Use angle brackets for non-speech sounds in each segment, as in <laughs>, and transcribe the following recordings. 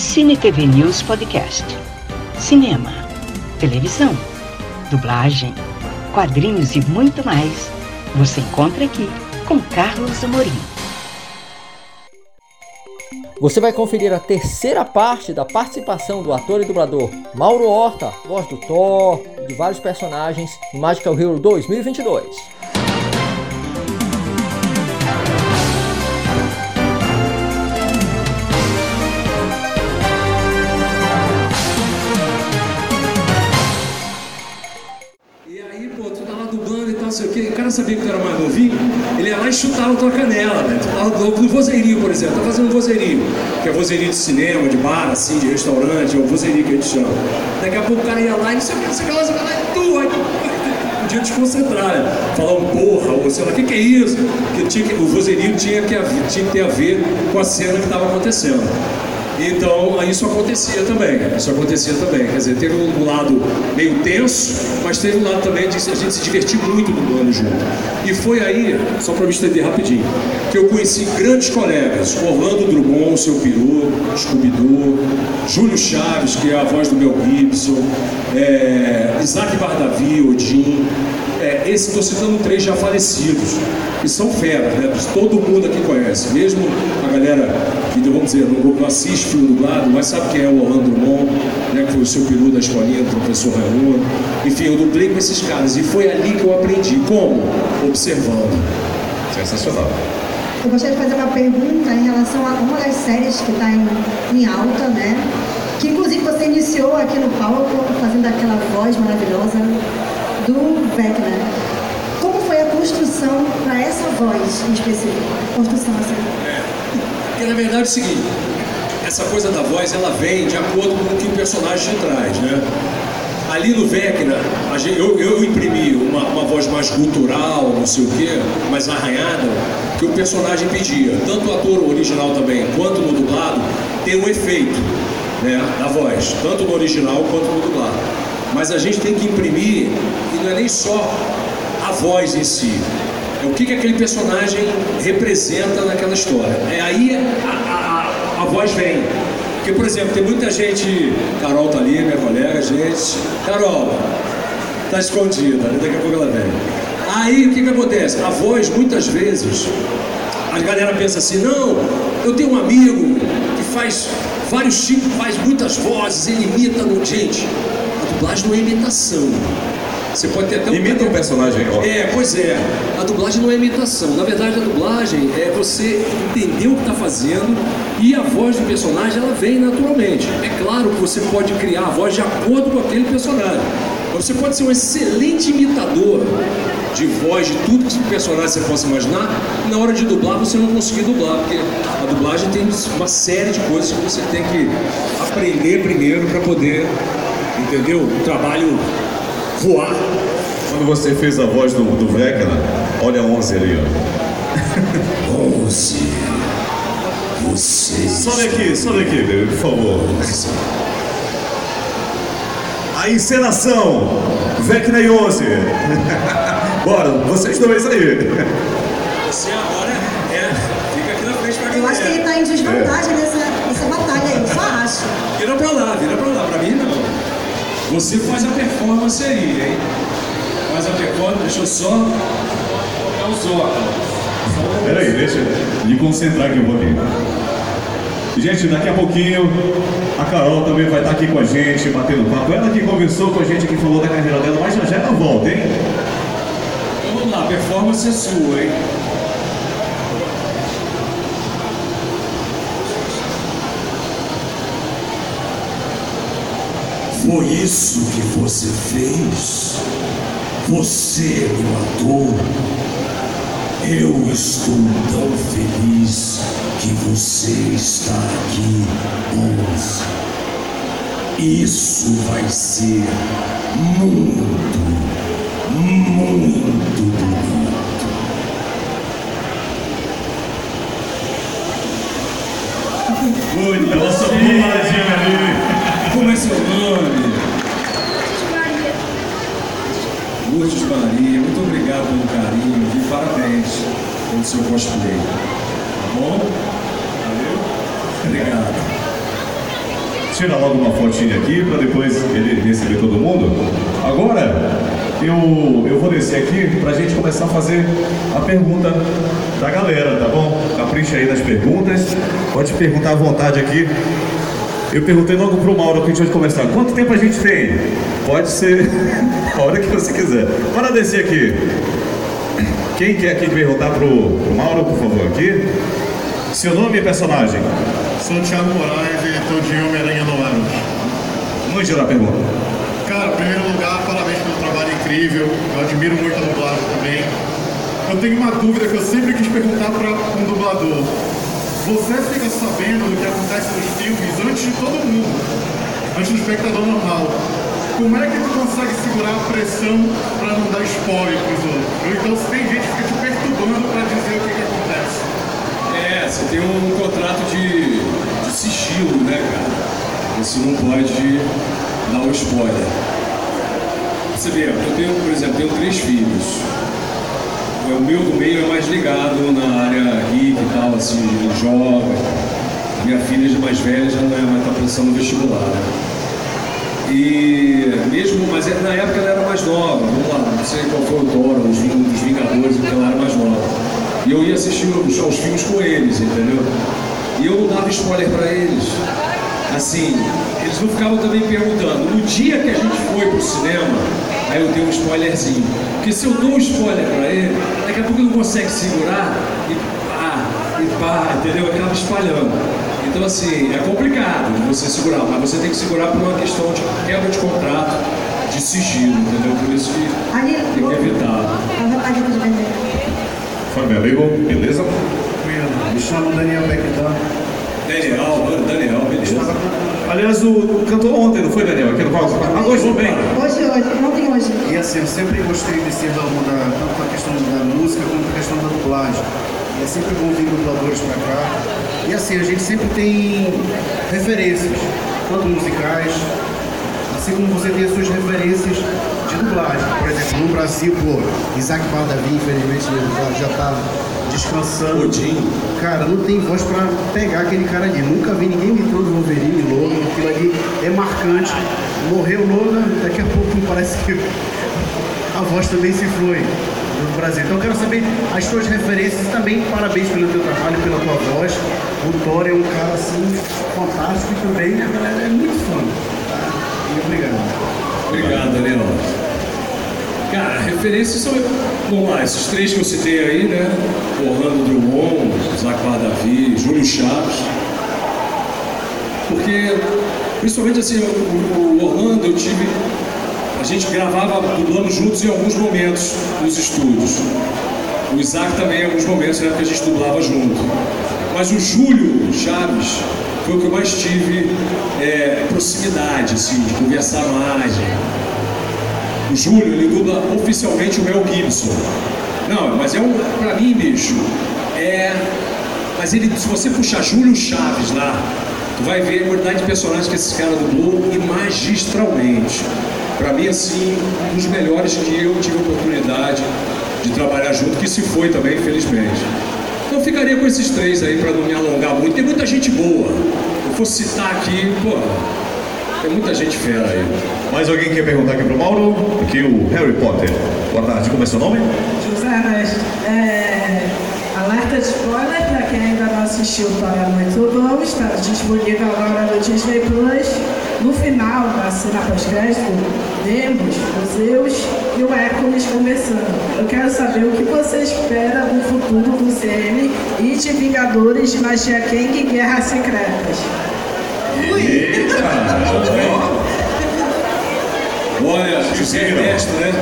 Cine TV News Podcast. Cinema, televisão, dublagem, quadrinhos e muito mais. Você encontra aqui com Carlos Amorim. Você vai conferir a terceira parte da participação do ator e dublador Mauro Horta, voz do Thor de vários personagens no Magical Hero 2022. Sabia que tu era mais novinho, ele ia lá e chutava tua canela, né? Tu tava vozeirinho, por exemplo, tá fazendo um vozeirinho, que é vozeirinho de cinema, de bar, assim, de restaurante, é o vozeirinho que a gente chama. Daqui a pouco o cara ia lá e não sei o que, não sei o que lá, tu, aí <laughs> podia desconcentrar, né? Falar um porra, ou sei lá, o que, que é isso? Que tinha que, o vozeirinho tinha que, tinha que ter a ver com a cena que estava acontecendo. Então, isso acontecia também, isso acontecia também. Quer dizer, teve um lado meio tenso, mas teve um lado também de a gente se divertir muito dublando junto. E foi aí, só para me estender rapidinho, que eu conheci grandes colegas, Orlando Drummond, seu peru, Scooby-Doo, Júlio Chaves, que é a voz do Mel Gibson, é, Isaac Bardavi, Odin, é, esse estou citando três já falecidos, que são feras, né? Todo mundo aqui conhece, mesmo a galera que, vamos dizer, não, não assiste filme dublado, mas sabe quem é o Orlando Drummond, né? Que foi o seu peru da escolinha do professor Raimundo. Enfim, eu dublei com esses caras e foi ali que eu aprendi. Como? Observando. Sensacional. Eu gostaria de fazer uma pergunta em relação a uma das séries que está em, em alta, né? Que inclusive você iniciou aqui no palco fazendo aquela voz maravilhosa do Vecna. Como foi a construção para essa voz em específico? Construção assim. É, na verdade é o seguinte, essa coisa da voz ela vem de acordo com o que o personagem traz, né? Ali no Vecna, eu, eu imprimi uma, uma voz mais cultural, não sei o quê, mais arranhada, que o personagem pedia. Tanto o ator original também, quanto no dublado, tem um efeito né, da voz, tanto no original quanto no dublado. Mas a gente tem que imprimir, e não é nem só a voz em si, é o que, que aquele personagem representa naquela história. É aí a, a, a voz vem. Porque, por exemplo, tem muita gente. Carol tá ali, minha colega, gente. Carol, tá escondida, daqui a pouco ela vem. Aí o que, que acontece? A voz, muitas vezes, a galera pensa assim: não, eu tenho um amigo que faz vários tipos, faz muitas vozes, ele imita. No... Gente, dublagem não é imitação. Você pode ter até um... Imita um personagem. Ó. É, pois é. A dublagem não é imitação. Na verdade, a dublagem é você entender o que está fazendo e a voz do personagem ela vem naturalmente. É claro que você pode criar a voz de acordo com aquele personagem. Você pode ser um excelente imitador de voz, de tudo que o personagem você possa imaginar, e na hora de dublar você não conseguir dublar, porque a dublagem tem uma série de coisas que você tem que aprender primeiro para poder entendeu? O trabalho voar. Quando você fez a voz do, do Vecna, olha a 11 ali, ó. 11. Você. Sobe aqui, sobe aqui, baby, por favor. A encenação, Vecna e 11. <laughs> Bora, vocês dois aí. Você agora é. Fica aqui na frente pra Eu acho que ele está em desvantagem é. nessa, nessa batalha aí, só acho. Vira pra lá, vira pra lá. Pra mim, não. Você faz a performance aí, hein? Faz a performance, deixa eu só colocar os óculos. Peraí, deixa eu me concentrar aqui um pouquinho. Gente, daqui a pouquinho a Carol também vai estar aqui com a gente, batendo papo. Ela que conversou com a gente, que falou da carreira dela, mas já já ela volta, hein? Então vamos lá, a performance é sua, hein? Foi isso que você fez? Você me matou? Eu estou tão feliz que você está aqui, Onze. Isso vai ser muito, muito bonito. Muito, ela só ali. Como é seu nome? Lourdes Maria, muito obrigado pelo carinho e parabéns pelo seu cosplay. Tá bom? Valeu? Obrigado. tirar logo uma fotinha aqui para depois ele receber todo mundo. Agora, eu, eu vou descer aqui para a gente começar a fazer a pergunta da galera, tá bom? Capricha aí nas perguntas, pode perguntar à vontade aqui. Eu perguntei logo pro Mauro que a gente vai conversar. Quanto tempo a gente tem? Pode ser <laughs> a hora que você quiser. Bora descer aqui. Quem quer aqui perguntar pro, pro Mauro, por favor, aqui? Seu nome e personagem? Sou o Thiago Moraes, editor de Homem-Aranha no Aros. Vamos gerar a pergunta. Cara, em primeiro lugar, parabéns pelo trabalho incrível. Eu admiro muito a dublagem também. Eu tenho uma dúvida que eu sempre quis perguntar para um dublador. Você fica sabendo do que acontece nos filmes antes de todo mundo, antes do espectador normal. Como é que tu consegue segurar a pressão para não dar spoiler pros outros? Ou então se tem gente que fica te perturbando para dizer o que, que acontece. É, você tem um contrato de, de sigilo, né, cara? Você não pode dar o spoiler. Você vê, eu tenho, por exemplo, tenho três filhos. O meu do meio é mais ligado na área e assim, joga. Minha filha mais velha já não é mais tá pensando no vestibular. Né? E mesmo, mas é, na época ela era mais nova, vamos lá, não sei qual foi o Thor, os, os Vingadores, porque ela era mais nova. E eu ia assistir os, filmes com eles, entendeu? E eu dava spoiler para eles. Assim, eles não ficavam também perguntando. No dia que a gente foi pro cinema, aí eu dei um spoilerzinho. Porque se eu dou um spoiler para ele, daqui a pouco ele não consegue segurar e e pá, entendeu? Acaba espalhando. Então, assim, é complicado você segurar, mas você tem que segurar por uma questão de quebra de contrato, de sigilo, entendeu? Por isso que Ali, tem que evitar. De. Fala, meu amigo, beleza? Me chamo Daniel Beckdan. Daniel, mano, Daniel, beleza. Aliás, o, cantor ontem, não foi, Daniel? Aqui no Paulo? Ah, hoje também. Hoje, hoje, ontem hoje. E assim, eu sempre gostei desse ramo da, tanto a questão da música quanto a questão da dublagem. É sempre bom vir dubladores pra cá. E assim, a gente sempre tem referências, tanto musicais, assim como você tem as suas referências de dublagem. Por exemplo, no Brasil, pô, Isaac Bardavi, infelizmente, já, já tá descansando. Odin. Cara, não tem voz pra pegar aquele cara ali. Nunca vi ninguém imitando Wolverine, Logan. Aquilo ali é marcante. Morreu Logan, daqui a pouco parece que <laughs> a voz também se foi Brasil. Então eu quero saber as suas referências também parabéns pelo teu trabalho, pela tua voz. O Thor é um cara assim fantástico e também a galera é muito fã. Tá? E obrigado. Obrigado, Daniel. Cara, referências são. Vamos lá, esses três que eu citei aí, né? Orlando Drummond, Isaac Davi, Júlio Chaves. Porque, principalmente assim, o Orlando eu tive. A gente gravava, dublamos juntos em alguns momentos nos estúdios. O Isaac também em alguns momentos, né? Porque a gente dublava junto. Mas o Júlio Chaves foi o que eu mais tive é, proximidade, assim, de conversar mais. O Júlio, ele dubla oficialmente o Mel Gibson. Não, mas é um, pra mim, bicho, é. Mas ele, se você puxar Júlio Chaves lá, tu vai ver a quantidade de personagens que esse cara dublou e magistralmente. Pra mim, assim, um dos melhores que eu tive a oportunidade de trabalhar junto, que se foi também, infelizmente. Então eu ficaria com esses três aí pra não me alongar muito. Tem muita gente boa. Eu fosse citar aqui, pô, tem muita gente fera aí. Mais alguém quer perguntar aqui pro Mauro? Aqui o Harry Potter. Boa tarde, como é seu nome? José Ernesto, é, alerta de spoiler para quem ainda não assistiu para muito bom, está disponível agora no Disney Plus. No final da cena pós-crédito, temos o Zeus e o Hércules conversando. Eu quero saber o que você espera do futuro do CM e de Vingadores, Magia King e Guerras Secretas. Olha, José Ernesto, né?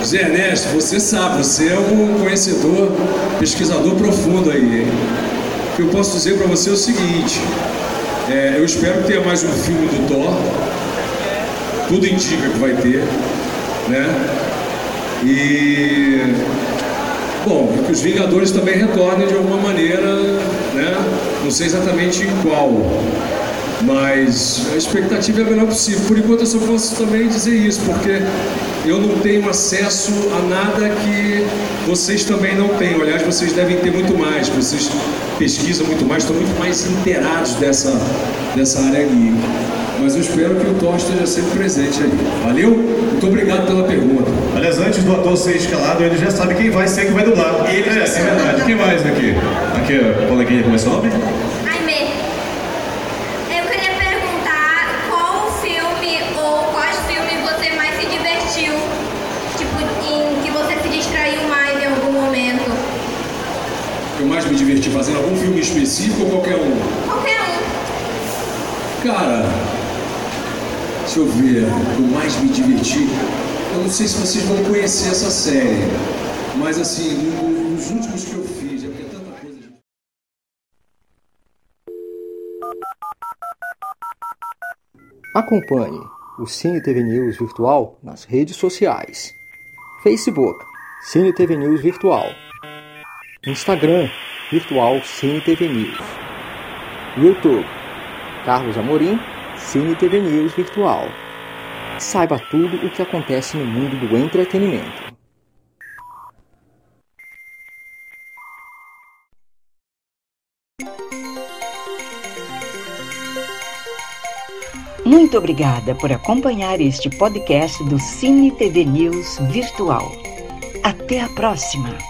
José Ernesto, você sabe, você é um conhecedor, pesquisador profundo aí, hein? O que eu posso dizer para você é o seguinte: é, eu espero ter mais um filme do Thor. Tudo indica que vai ter, né? E bom, que os Vingadores também retornem de alguma maneira, né? Não sei exatamente em qual, Mas a expectativa é a melhor possível. Por enquanto eu só posso também dizer isso, porque eu não tenho acesso a nada que vocês também não tenham. Aliás, vocês devem ter muito mais, vocês pesquisam muito mais, estão muito mais inteirados dessa, dessa área ali. Mas eu espero que o Thor esteja sempre presente aí. Valeu? Muito obrigado pela pergunta. Aliás, antes do ator ser escalado, ele já sabe quem vai ser que vai dublar. Ele é, é verdade. Quem mais aqui? Aqui, a coleguinha começou o nome? Aimee, eu queria perguntar qual filme ou quais filmes você mais se divertiu? Tipo, em que você se distraiu mais em algum momento? Eu mais me diverti fazendo algum filme específico ou qualquer um? Qualquer um. Cara, deixa eu ver, o mais me diverti. Eu não sei se vocês vão conhecer essa série, mas assim, no- nos últimos que eu fiz, é porque é tanta coisa. Acompanhe o Cine TV News Virtual nas redes sociais. Facebook, Cine TV News Virtual. Instagram, Virtual Cine TV News. YouTube, Carlos Amorim, Cine TV News Virtual. Saiba tudo o que acontece no mundo do entretenimento. Muito obrigada por acompanhar este podcast do Cine TV News Virtual. Até a próxima!